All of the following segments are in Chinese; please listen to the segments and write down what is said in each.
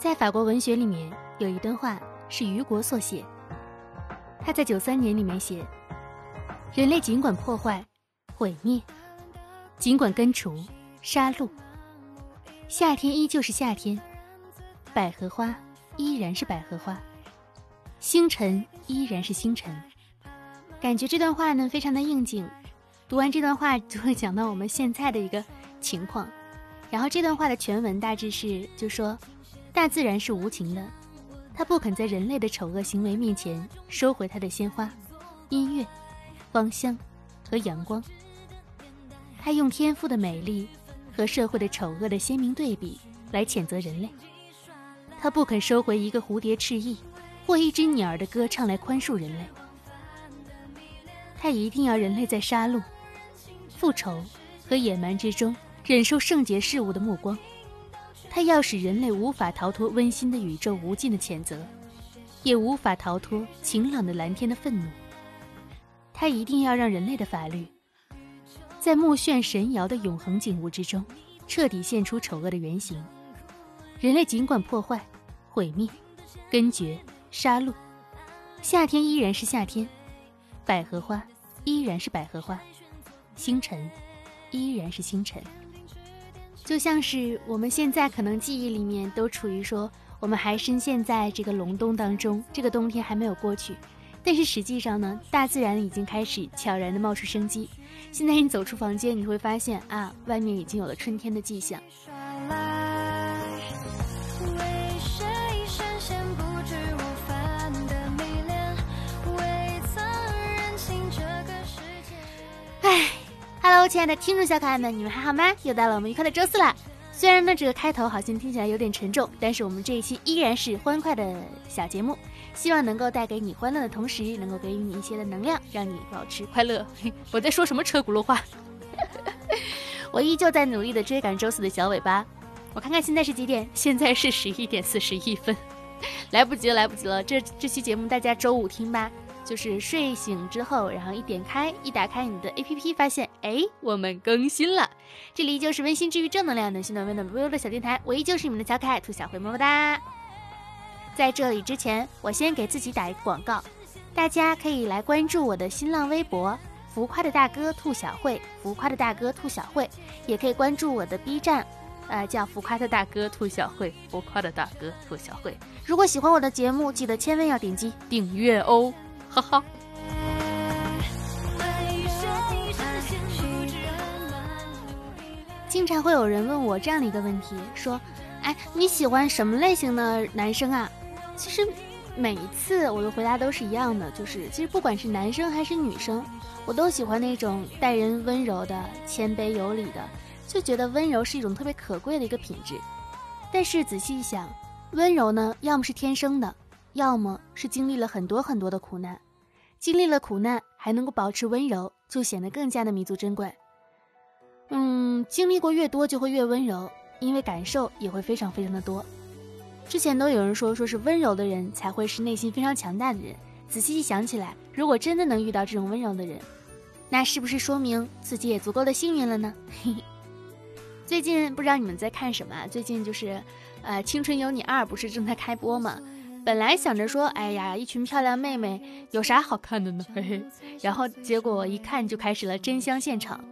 在法国文学里面有一段话是雨果所写，他在九三年里面写：人类尽管破坏、毁灭，尽管根除、杀戮，夏天依旧是夏天，百合花依然是百合花，星辰依然是星辰。感觉这段话呢非常的应景，读完这段话就会讲到我们现在的一个情况。然后这段话的全文大致是就说。大自然是无情的，它不肯在人类的丑恶行为面前收回它的鲜花、音乐、芳香和阳光。它用天赋的美丽和社会的丑恶的鲜明对比来谴责人类。它不肯收回一个蝴蝶翅翼或一只鸟儿的歌唱来宽恕人类。它一定要人类在杀戮、复仇和野蛮之中忍受圣洁事物的目光。他要使人类无法逃脱温馨的宇宙无尽的谴责，也无法逃脱晴朗的蓝天的愤怒。他一定要让人类的法律，在目眩神摇的永恒景物之中，彻底现出丑恶的原型。人类尽管破坏、毁灭、根绝、杀戮，夏天依然是夏天，百合花依然是百合花，星辰依然是星辰。就像是我们现在可能记忆里面都处于说，我们还深陷在这个隆冬当中，这个冬天还没有过去。但是实际上呢，大自然已经开始悄然的冒出生机。现在你走出房间，你会发现啊，外面已经有了春天的迹象。亲爱的听众小可爱们，你们还好吗？又到了我们愉快的周四了。虽然呢，这个开头好像听起来有点沉重，但是我们这一期依然是欢快的小节目，希望能够带给你欢乐的同时，能够给予你一些的能量，让你保持快乐。我在说什么车轱辘话？我依旧在努力的追赶周四的小尾巴。我看看现在是几点？现在是十一点四十一分，来不及了，来不及了。这这期节目大家周五听吧。就是睡醒之后，然后一点开，一打开你的 A P P，发现哎，我们更新了。这里依旧是温馨治愈、正能量、暖心暖温暖不忧的小电台，我依旧是你们的小可爱兔小慧，么么哒。在这里之前，我先给自己打一个广告，大家可以来关注我的新浪微博“浮夸的大哥兔小慧”，浮夸的大哥兔小慧，也可以关注我的 B 站，呃，叫浮夸的大哥兔小慧，浮夸的大哥兔小慧。如果喜欢我的节目，记得千万要点击订阅哦。哈哈。经常会有人问我这样的一个问题，说：“哎，你喜欢什么类型的男生啊？”其实每一次我的回答都是一样的，就是其实不管是男生还是女生，我都喜欢那种待人温柔的、谦卑有礼的，就觉得温柔是一种特别可贵的一个品质。但是仔细一想，温柔呢，要么是天生的。要么是经历了很多很多的苦难，经历了苦难还能够保持温柔，就显得更加的弥足珍贵。嗯，经历过越多就会越温柔，因为感受也会非常非常的多。之前都有人说，说是温柔的人才会是内心非常强大的人。仔细一想起来，如果真的能遇到这种温柔的人，那是不是说明自己也足够的幸运了呢？嘿嘿。最近不知道你们在看什么？最近就是，呃，《青春有你二》不是正在开播吗？本来想着说，哎呀，一群漂亮妹妹有啥好看的呢？嘿嘿，然后结果一看就开始了真香现场，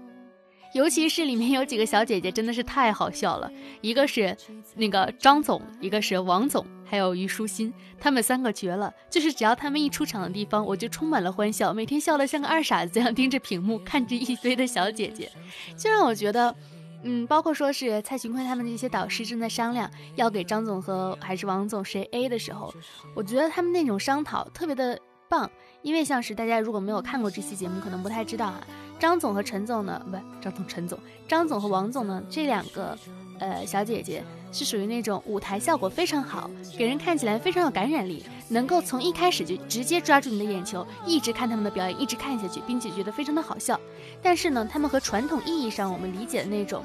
尤其是里面有几个小姐姐真的是太好笑了，一个是那个张总，一个是王总，还有虞书欣，他们三个绝了，就是只要他们一出场的地方，我就充满了欢笑，每天笑得像个二傻子一样盯着屏幕看着一堆的小姐姐，就让我觉得。嗯，包括说是蔡徐坤他们这些导师正在商量要给张总和还是王总谁 A 的时候，我觉得他们那种商讨特别的棒，因为像是大家如果没有看过这期节目，可能不太知道哈，张总和陈总呢，不，张总陈总，张总和王总呢这两个。呃，小姐姐是属于那种舞台效果非常好，给人看起来非常有感染力，能够从一开始就直接抓住你的眼球，一直看他们的表演，一直看下去，并且觉得非常的好笑。但是呢，他们和传统意义上我们理解的那种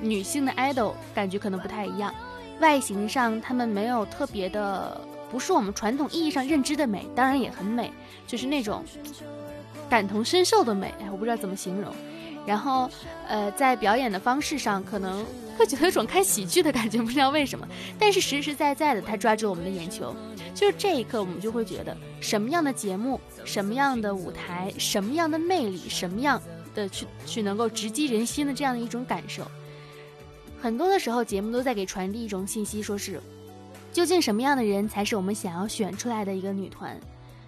女性的 idol 感觉可能不太一样，外形上他们没有特别的，不是我们传统意义上认知的美，当然也很美，就是那种感同身受的美。哎，我不知道怎么形容。然后呃，在表演的方式上可能会觉得有种看喜剧的感觉，不知道为什么。但是实实在在的，他抓住我们的眼球，就是这一刻，我们就会觉得什么样的节目、什么样的舞台、什么样的魅力、什么样的去去能够直击人心的这样的一种感受。很多的时候，节目都在给传递一种信息，说是究竟什么样的人才是我们想要选出来的一个女团，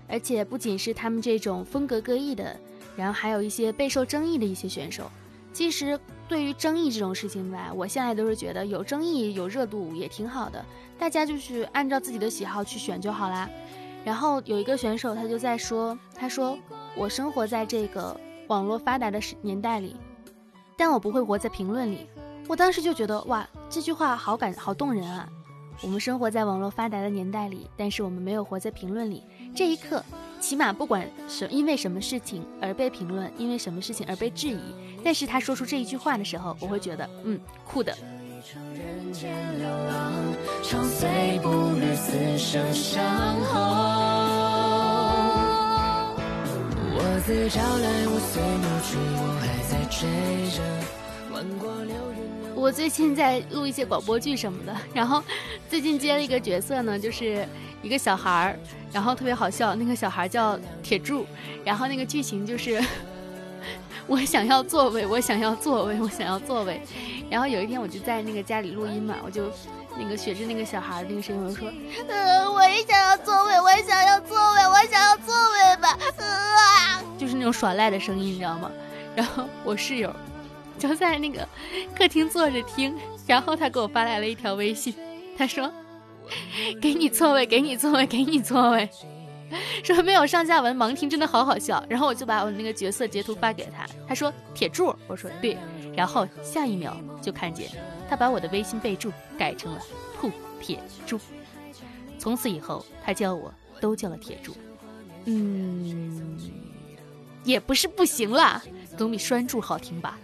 而且不仅是他们这种风格各异的。然后还有一些备受争议的一些选手，其实对于争议这种事情吧，我现在都是觉得有争议有热度也挺好的，大家就是按照自己的喜好去选就好啦。然后有一个选手他就在说，他说我生活在这个网络发达的年代里，但我不会活在评论里。我当时就觉得哇，这句话好感好动人啊！我们生活在网络发达的年代里，但是我们没有活在评论里。这一刻。起码不管是因为什么事情而被评论，因为什么事情而被质疑，但是他说出这一句话的时候，我会觉得，嗯，酷的。我自朝来，我随暮去，我还在追着，挽过流我最近在录一些广播剧什么的，然后最近接了一个角色呢，就是一个小孩儿，然后特别好笑。那个小孩叫铁柱，然后那个剧情就是 我想要座位，我想要座位，我想要座位。然后有一天我就在那个家里录音嘛，我就那个学着那个小孩那个声音，我说：“呃，我也想要座位，我也想要座位，我想要座位吧。”啊，就是那种耍赖的声音，你知道吗？然后我室友。就在那个客厅坐着听，然后他给我发来了一条微信，他说：“给你座位，给你座位，给你座位。”说没有上下文，盲听真的好好笑。然后我就把我那个角色截图发给他，他说：“铁柱。”我说：“对。”然后下一秒就看见他把我的微信备注改成了“兔铁柱”。从此以后，他叫我都叫了铁柱。嗯，也不是不行啦，总比栓柱好听吧。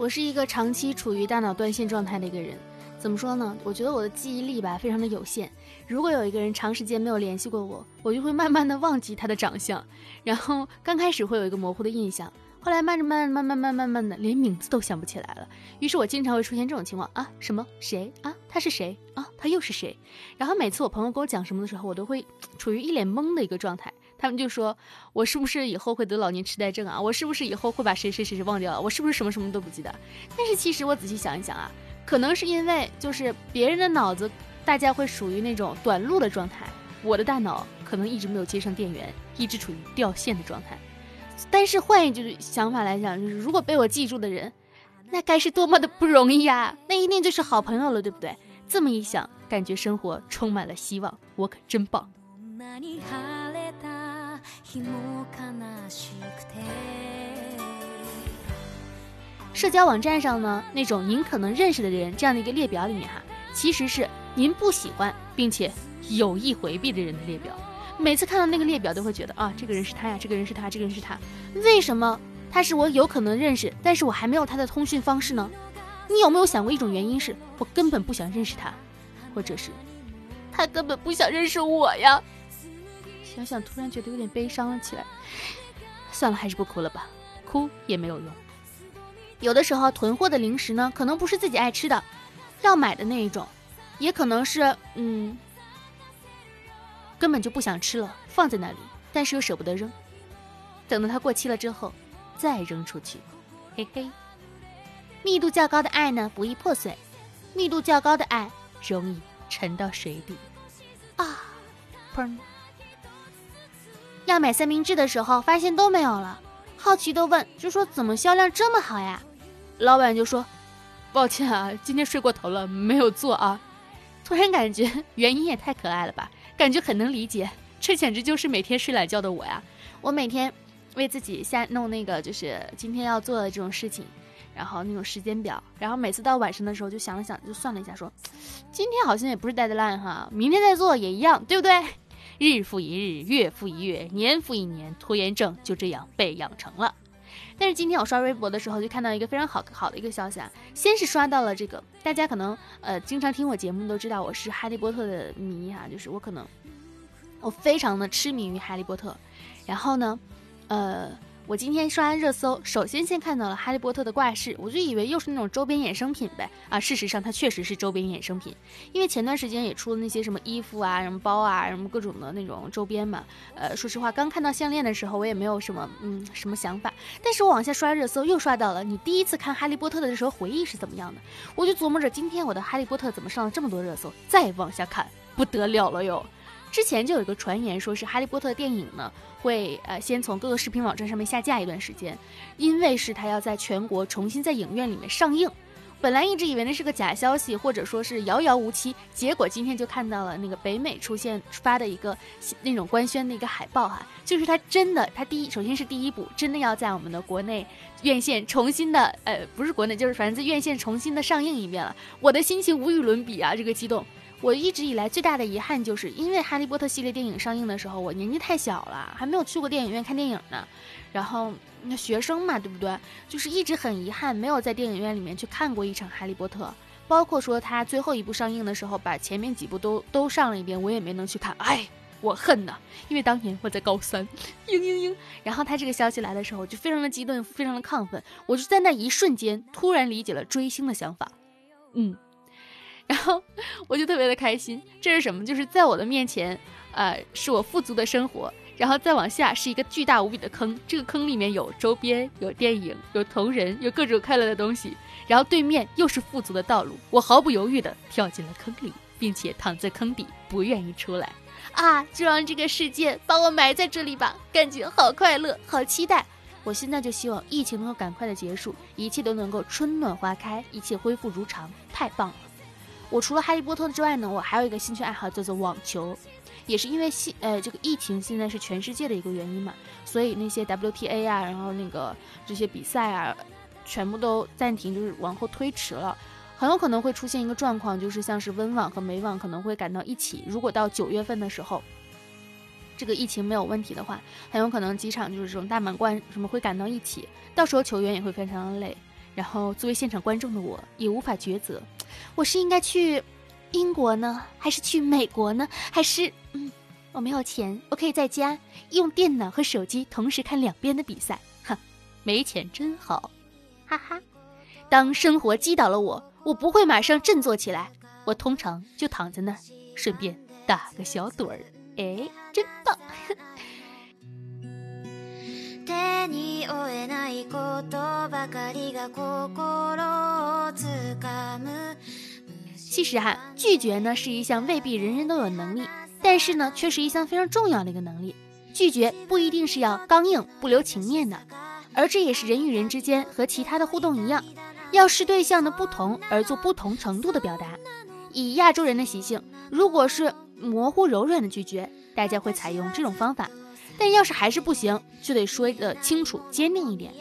我是一个长期处于大脑断线状态的一个人，怎么说呢？我觉得我的记忆力吧非常的有限。如果有一个人长时间没有联系过我，我就会慢慢的忘记他的长相，然后刚开始会有一个模糊的印象，后来慢着慢慢慢慢慢慢的连名字都想不起来了。于是我经常会出现这种情况啊，什么谁啊？他是谁啊？他又是谁？然后每次我朋友跟我讲什么的时候，我都会处于一脸懵的一个状态。他们就说：“我是不是以后会得老年痴呆症啊？我是不是以后会把谁谁谁谁忘掉了？我是不是什么什么都不记得？”但是其实我仔细想一想啊，可能是因为就是别人的脑子，大家会属于那种短路的状态，我的大脑可能一直没有接上电源，一直处于掉线的状态。但是换一句想法来讲，就是如果被我记住的人，那该是多么的不容易呀！那一定就是好朋友了，对不对？这么一想，感觉生活充满了希望，我可真棒。社交网站上呢，那种您可能认识的人这样的一个列表里面哈，其实是您不喜欢并且有意回避的人的列表。每次看到那个列表，都会觉得啊，这个人是他呀，这个人是他，这个人是他。为什么他是我有可能认识，但是我还没有他的通讯方式呢？你有没有想过一种原因是我根本不想认识他，或者是他根本不想认识我呀？想想，突然觉得有点悲伤了起来。算了，还是不哭了吧，哭也没有用。有的时候囤货的零食呢，可能不是自己爱吃的，要买的那一种，也可能是嗯，根本就不想吃了，放在那里，但是又舍不得扔。等到它过期了之后，再扔出去。嘿嘿，密度较高的爱呢，不易破碎；密度较高的爱，容易沉到水底。啊，砰。要买三明治的时候，发现都没有了，好奇的问，就说怎么销量这么好呀？老板就说，抱歉啊，今天睡过头了，没有做啊。突然感觉原因也太可爱了吧，感觉很能理解，这简直就是每天睡懒觉的我呀。我每天为自己下弄那个就是今天要做的这种事情，然后那种时间表，然后每次到晚上的时候就想了想，就算了一下，说今天好像也不是 deadline 哈，明天再做也一样，对不对？日复一日，月复一月，年复一年，拖延症就这样被养成了。但是今天我刷微博的时候，就看到一个非常好好的一个消息啊！先是刷到了这个，大家可能呃经常听我节目都知道我是哈利波特的迷哈，就是我可能我非常的痴迷于哈利波特。然后呢，呃，我今天刷热搜，首先先看到了哈利波特的挂饰，我就以为又是那种周边衍生品呗啊！事实上它确实是周边衍生品，因为前段时间也出了那些什么衣服啊、什么包啊、什么各种的那种周边嘛。呃，说实话，刚看到项链的时候，我也没有什么嗯什么想法，但是我往下刷热搜，又刷到了你第一次看哈利波特的时候回忆是怎么样的，我就琢磨着今天我的哈利波特怎么上了这么多热搜，再往下看不得了了哟。之前就有一个传言，说是《哈利波特》电影呢会呃先从各个视频网站上面下架一段时间，因为是它要在全国重新在影院里面上映。本来一直以为那是个假消息，或者说是遥遥无期，结果今天就看到了那个北美出现发的一个那种官宣的一个海报哈，就是它真的，它第一首先是第一部真的要在我们的国内院线重新的呃不是国内就是反正在院线重新的上映一遍了，我的心情无与伦比啊，这个激动。我一直以来最大的遗憾，就是因为《哈利波特》系列电影上映的时候，我年纪太小了，还没有去过电影院看电影呢。然后那学生嘛，对不对？就是一直很遗憾，没有在电影院里面去看过一场《哈利波特》，包括说他最后一部上映的时候，把前面几部都都上了一遍，我也没能去看。哎，我恨呐！因为当年我在高三，嘤嘤嘤。然后他这个消息来的时候，就非常的激动，非常的亢奋。我就在那一瞬间，突然理解了追星的想法。嗯。然后 我就特别的开心，这是什么？就是在我的面前，呃，是我富足的生活，然后再往下是一个巨大无比的坑，这个坑里面有周边、有电影、有同人、有各种快乐的东西，然后对面又是富足的道路，我毫不犹豫的跳进了坑里，并且躺在坑底不愿意出来，啊，就让这个世界把我埋在这里吧，感觉好快乐，好期待！我现在就希望疫情能够赶快的结束，一切都能够春暖花开，一切恢复如常，太棒了！我除了哈利波特之外呢，我还有一个兴趣爱好叫做网球，也是因为现呃这个疫情现在是全世界的一个原因嘛，所以那些 WTA 啊，然后那个这些比赛啊，全部都暂停，就是往后推迟了，很有可能会出现一个状况，就是像是温网和美网可能会赶到一起。如果到九月份的时候，这个疫情没有问题的话，很有可能几场就是这种大满贯什么会赶到一起，到时候球员也会非常的累。然后作为现场观众的我，也无法抉择，我是应该去英国呢，还是去美国呢？还是嗯，我没有钱，我可以在家用电脑和手机同时看两边的比赛。哼，没钱真好，哈哈。当生活击倒了我，我不会马上振作起来，我通常就躺在那儿，顺便打个小盹儿。哎，其实哈，拒绝呢是一项未必人人都有能力，但是呢却是一项非常重要的一个能力。拒绝不一定是要刚硬不留情面的，而这也是人与人之间和其他的互动一样，要视对象的不同而做不同程度的表达。以亚洲人的习性，如果是模糊柔软的拒绝，大家会采用这种方法。但要是还是不行，就得说的清楚、坚定一点。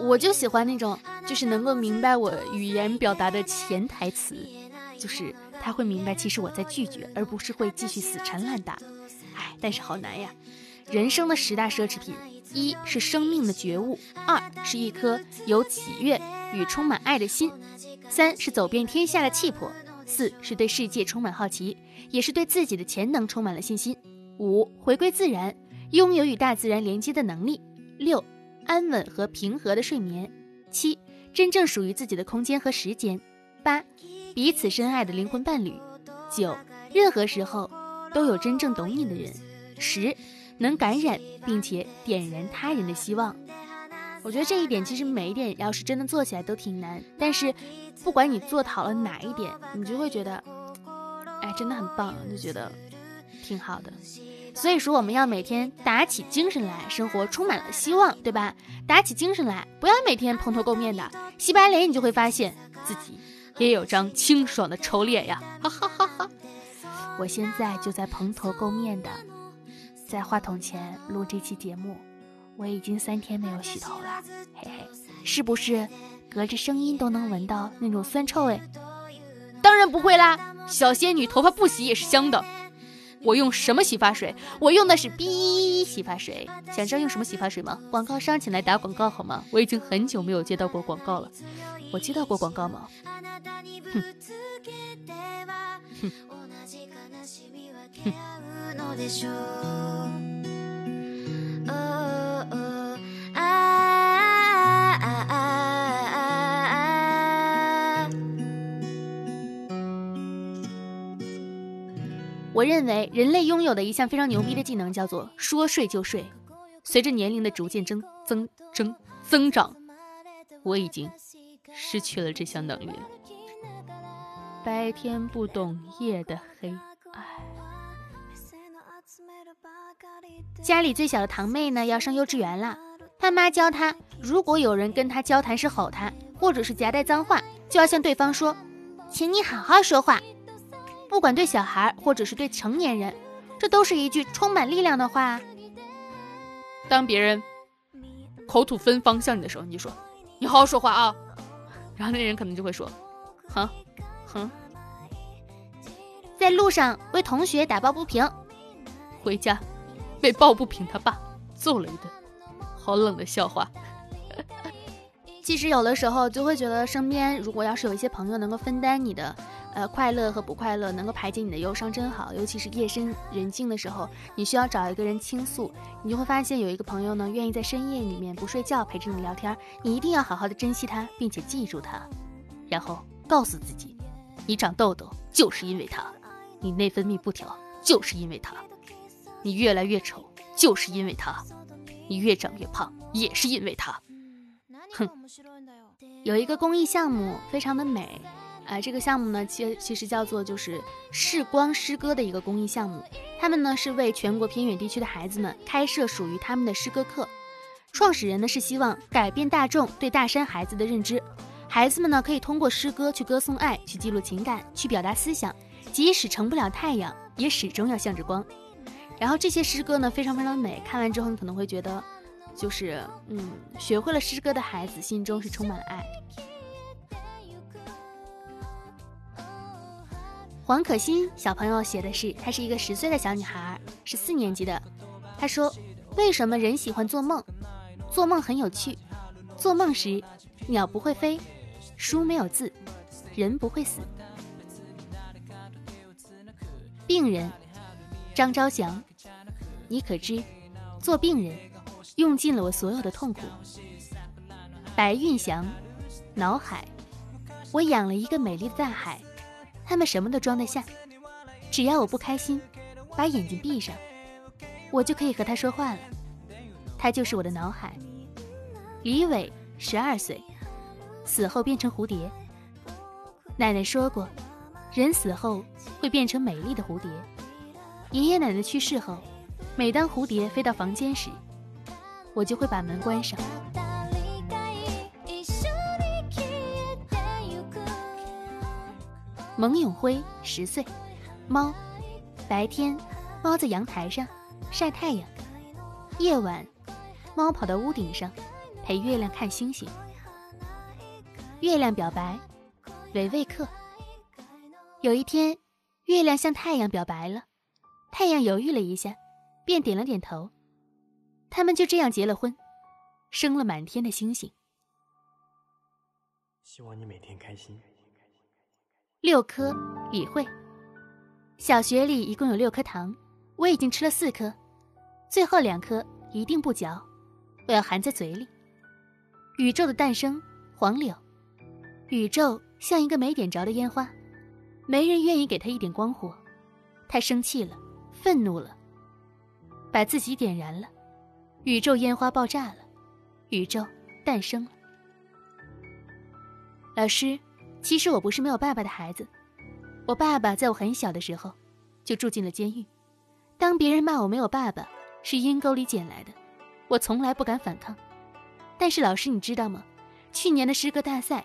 我就喜欢那种，就是能够明白我语言表达的潜台词，就是他会明白，其实我在拒绝，而不是会继续死缠烂打。哎，但是好难呀！人生的十大奢侈品，一是生命的觉悟，二是一颗有喜悦与充满爱的心，三是走遍天下的气魄，四是对世界充满好奇，也是对自己的潜能充满了信心，五回归自然。拥有与大自然连接的能力。六，安稳和平和的睡眠。七，真正属于自己的空间和时间。八，彼此深爱的灵魂伴侣。九，任何时候都有真正懂你的人。十，能感染并且点燃他人的希望。我觉得这一点其实每一点要是真的做起来都挺难，但是不管你做好了哪一点，你就会觉得，哎，真的很棒，就觉得挺好的。所以说，我们要每天打起精神来，生活充满了希望，对吧？打起精神来，不要每天蓬头垢面的，洗白脸，你就会发现自己也有张清爽的丑脸呀！哈哈哈哈！我现在就在蓬头垢面的在话筒前录这期节目，我已经三天没有洗头了，嘿嘿，是不是隔着声音都能闻到那种酸臭味？当然不会啦，小仙女头发不洗也是香的。我用什么洗发水？我用的是 B 洗发水。想知道用什么洗发水吗？广告商请来打广告好吗？我已经很久没有接到过广告了。我接到过广告吗？哼。哼哼 我认为人类拥有的一项非常牛逼的技能叫做说睡就睡。随着年龄的逐渐增增增增长，我已经失去了这项能力了。白天不懂夜的黑，唉。家里最小的堂妹呢，要上幼稚园了。他妈教他，如果有人跟他交谈时吼他，或者是夹带脏话，就要向对方说：“请你好好说话。”不管对小孩或者是对成年人，这都是一句充满力量的话。当别人口吐芬芳向你的时候，你就说：“你好好说话啊。”然后那人可能就会说：“哼，哼。”在路上为同学打抱不平，回家被抱不平他爸揍了一顿，好冷的笑话。其实有的时候就会觉得，身边如果要是有一些朋友能够分担你的。呃，快乐和不快乐能够排解你的忧伤真好，尤其是夜深人静的时候，你需要找一个人倾诉，你就会发现有一个朋友呢，愿意在深夜里面不睡觉陪着你聊天，你一定要好好的珍惜他，并且记住他，然后告诉自己，你长痘痘就是因为他，你内分泌不调就是因为他，你越来越丑就是因为他，你越长越胖也是因为他。哼，有一个公益项目非常的美。啊，这个项目呢，其其实叫做就是视光诗歌的一个公益项目。他们呢是为全国偏远地区的孩子们开设属于他们的诗歌课。创始人呢是希望改变大众对大山孩子的认知。孩子们呢可以通过诗歌去歌颂爱，去记录情感，去表达思想。即使成不了太阳，也始终要向着光。然后这些诗歌呢非常非常美，看完之后你可能会觉得，就是嗯，学会了诗歌的孩子心中是充满了爱。黄可欣小朋友写的是，她是一个十岁的小女孩，是四年级的。她说：“为什么人喜欢做梦？做梦很有趣。做梦时，鸟不会飞，书没有字，人不会死。”病人，张昭祥，你可知，做病人，用尽了我所有的痛苦。白运祥，脑海，我养了一个美丽的大海。他们什么都装得下，只要我不开心，把眼睛闭上，我就可以和他说话了。他就是我的脑海。李伟，十二岁，死后变成蝴蝶。奶奶说过，人死后会变成美丽的蝴蝶。爷爷奶奶去世后，每当蝴蝶飞到房间时，我就会把门关上。蒙永辉十岁，猫。白天，猫在阳台上晒太阳；夜晚，猫跑到屋顶上陪月亮看星星。月亮表白，维维克。有一天，月亮向太阳表白了，太阳犹豫了一下，便点了点头。他们就这样结了婚，生了满天的星星。希望你每天开心。六颗，李慧。小学里一共有六颗糖，我已经吃了四颗，最后两颗一定不嚼，我要含在嘴里。宇宙的诞生，黄柳。宇宙像一个没点着的烟花，没人愿意给他一点光火，他生气了，愤怒了，把自己点燃了，宇宙烟花爆炸了，宇宙诞生了。老师。其实我不是没有爸爸的孩子，我爸爸在我很小的时候就住进了监狱。当别人骂我没有爸爸，是阴沟里捡来的，我从来不敢反抗。但是老师，你知道吗？去年的诗歌大赛，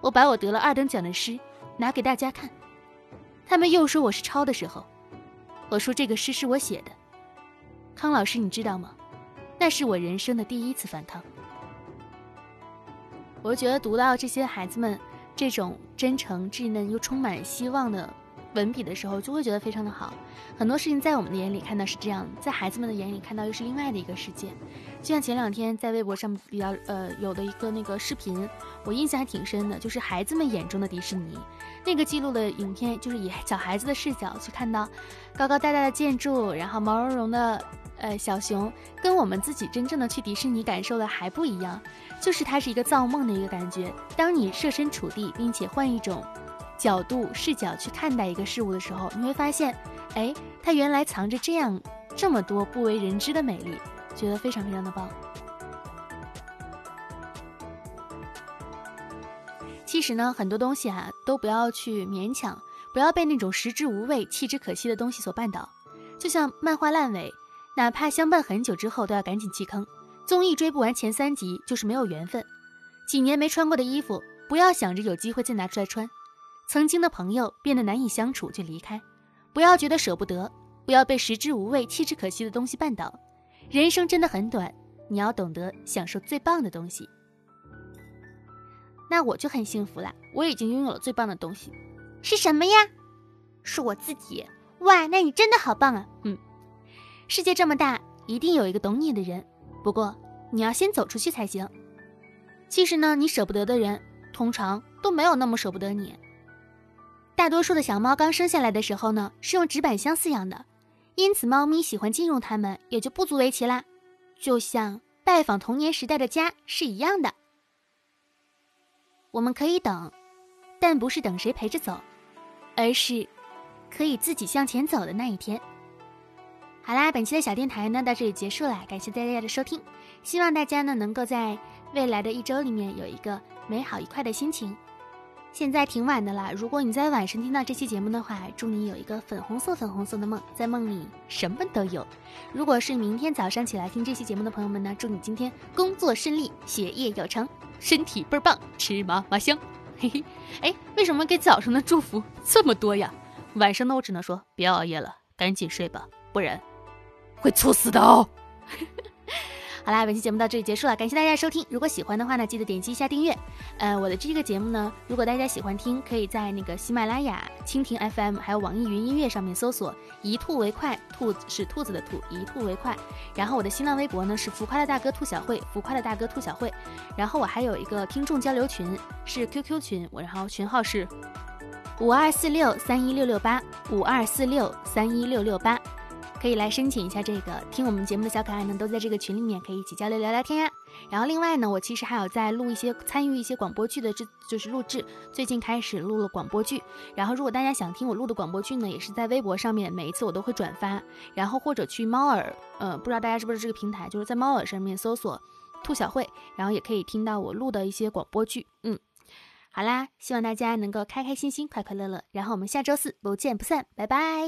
我把我得了二等奖的诗拿给大家看，他们又说我是抄的时候，我说这个诗是我写的。康老师，你知道吗？那是我人生的第一次反抗。我觉得读到这些孩子们。这种真诚、稚嫩又充满希望的文笔的时候，就会觉得非常的好。很多事情在我们的眼里看到是这样，在孩子们的眼里看到又是另外的一个世界。就像前两天在微博上比较呃有的一个那个视频，我印象还挺深的，就是孩子们眼中的迪士尼。那个记录的影片，就是以小孩子的视角去看到高高大大的建筑，然后毛茸茸的。呃，小熊跟我们自己真正的去迪士尼感受的还不一样，就是它是一个造梦的一个感觉。当你设身处地，并且换一种角度、视角去看待一个事物的时候，你会发现，哎，它原来藏着这样这么多不为人知的美丽，觉得非常非常的棒。其实呢，很多东西啊，都不要去勉强，不要被那种食之无味、弃之可惜的东西所绊倒。就像漫画烂尾，哪怕相伴很久之后，都要赶紧弃坑。综艺追不完前三集，就是没有缘分。几年没穿过的衣服，不要想着有机会再拿出来穿。曾经的朋友变得难以相处就离开，不要觉得舍不得，不要被食之无味、弃之可惜的东西绊倒。人生真的很短，你要懂得享受最棒的东西。那我就很幸福了，我已经拥有了最棒的东西，是什么呀？是我自己。哇，那你真的好棒啊！嗯，世界这么大，一定有一个懂你的人，不过你要先走出去才行。其实呢，你舍不得的人，通常都没有那么舍不得你。大多数的小猫刚生下来的时候呢，是用纸板箱饲养的，因此猫咪喜欢进入它们，也就不足为奇啦。就像拜访童年时代的家是一样的。我们可以等，但不是等谁陪着走，而是可以自己向前走的那一天。好啦，本期的小电台呢到这里结束了，感谢大家的收听，希望大家呢能够在未来的一周里面有一个美好愉快的心情。现在挺晚的啦，如果你在晚上听到这期节目的话，祝你有一个粉红色粉红色的梦，在梦里什么都有。如果是明天早上起来听这期节目的朋友们呢，祝你今天工作顺利，学业有成，身体倍儿棒，吃嘛嘛香。嘿嘿，哎，为什么给早上的祝福这么多呀？晚上呢，我只能说别熬夜了，赶紧睡吧，不然会猝死的哦。好啦，本期节目到这里结束了，感谢大家收听。如果喜欢的话呢，记得点击一下订阅。呃，我的这个节目呢，如果大家喜欢听，可以在那个喜马拉雅、蜻蜓 FM 还有网易云音乐上面搜索“一兔为快”，兔子是兔子的兔，一兔为快。然后我的新浪微博呢是浮夸的大哥兔小慧，浮夸的大哥兔小慧。然后我还有一个听众交流群，是 QQ 群，我然后群号是五二四六三一六六八五二四六三一六六八。可以来申请一下这个听我们节目的小可爱呢，都在这个群里面可以一起交流聊聊天呀。然后另外呢，我其实还有在录一些参与一些广播剧的制，就是录制。最近开始录了广播剧。然后如果大家想听我录的广播剧呢，也是在微博上面，每一次我都会转发。然后或者去猫耳，呃，不知道大家是不是这个平台，就是在猫耳上面搜索兔小慧，然后也可以听到我录的一些广播剧。嗯，好啦，希望大家能够开开心心、快快乐乐。然后我们下周四不见不散，拜拜。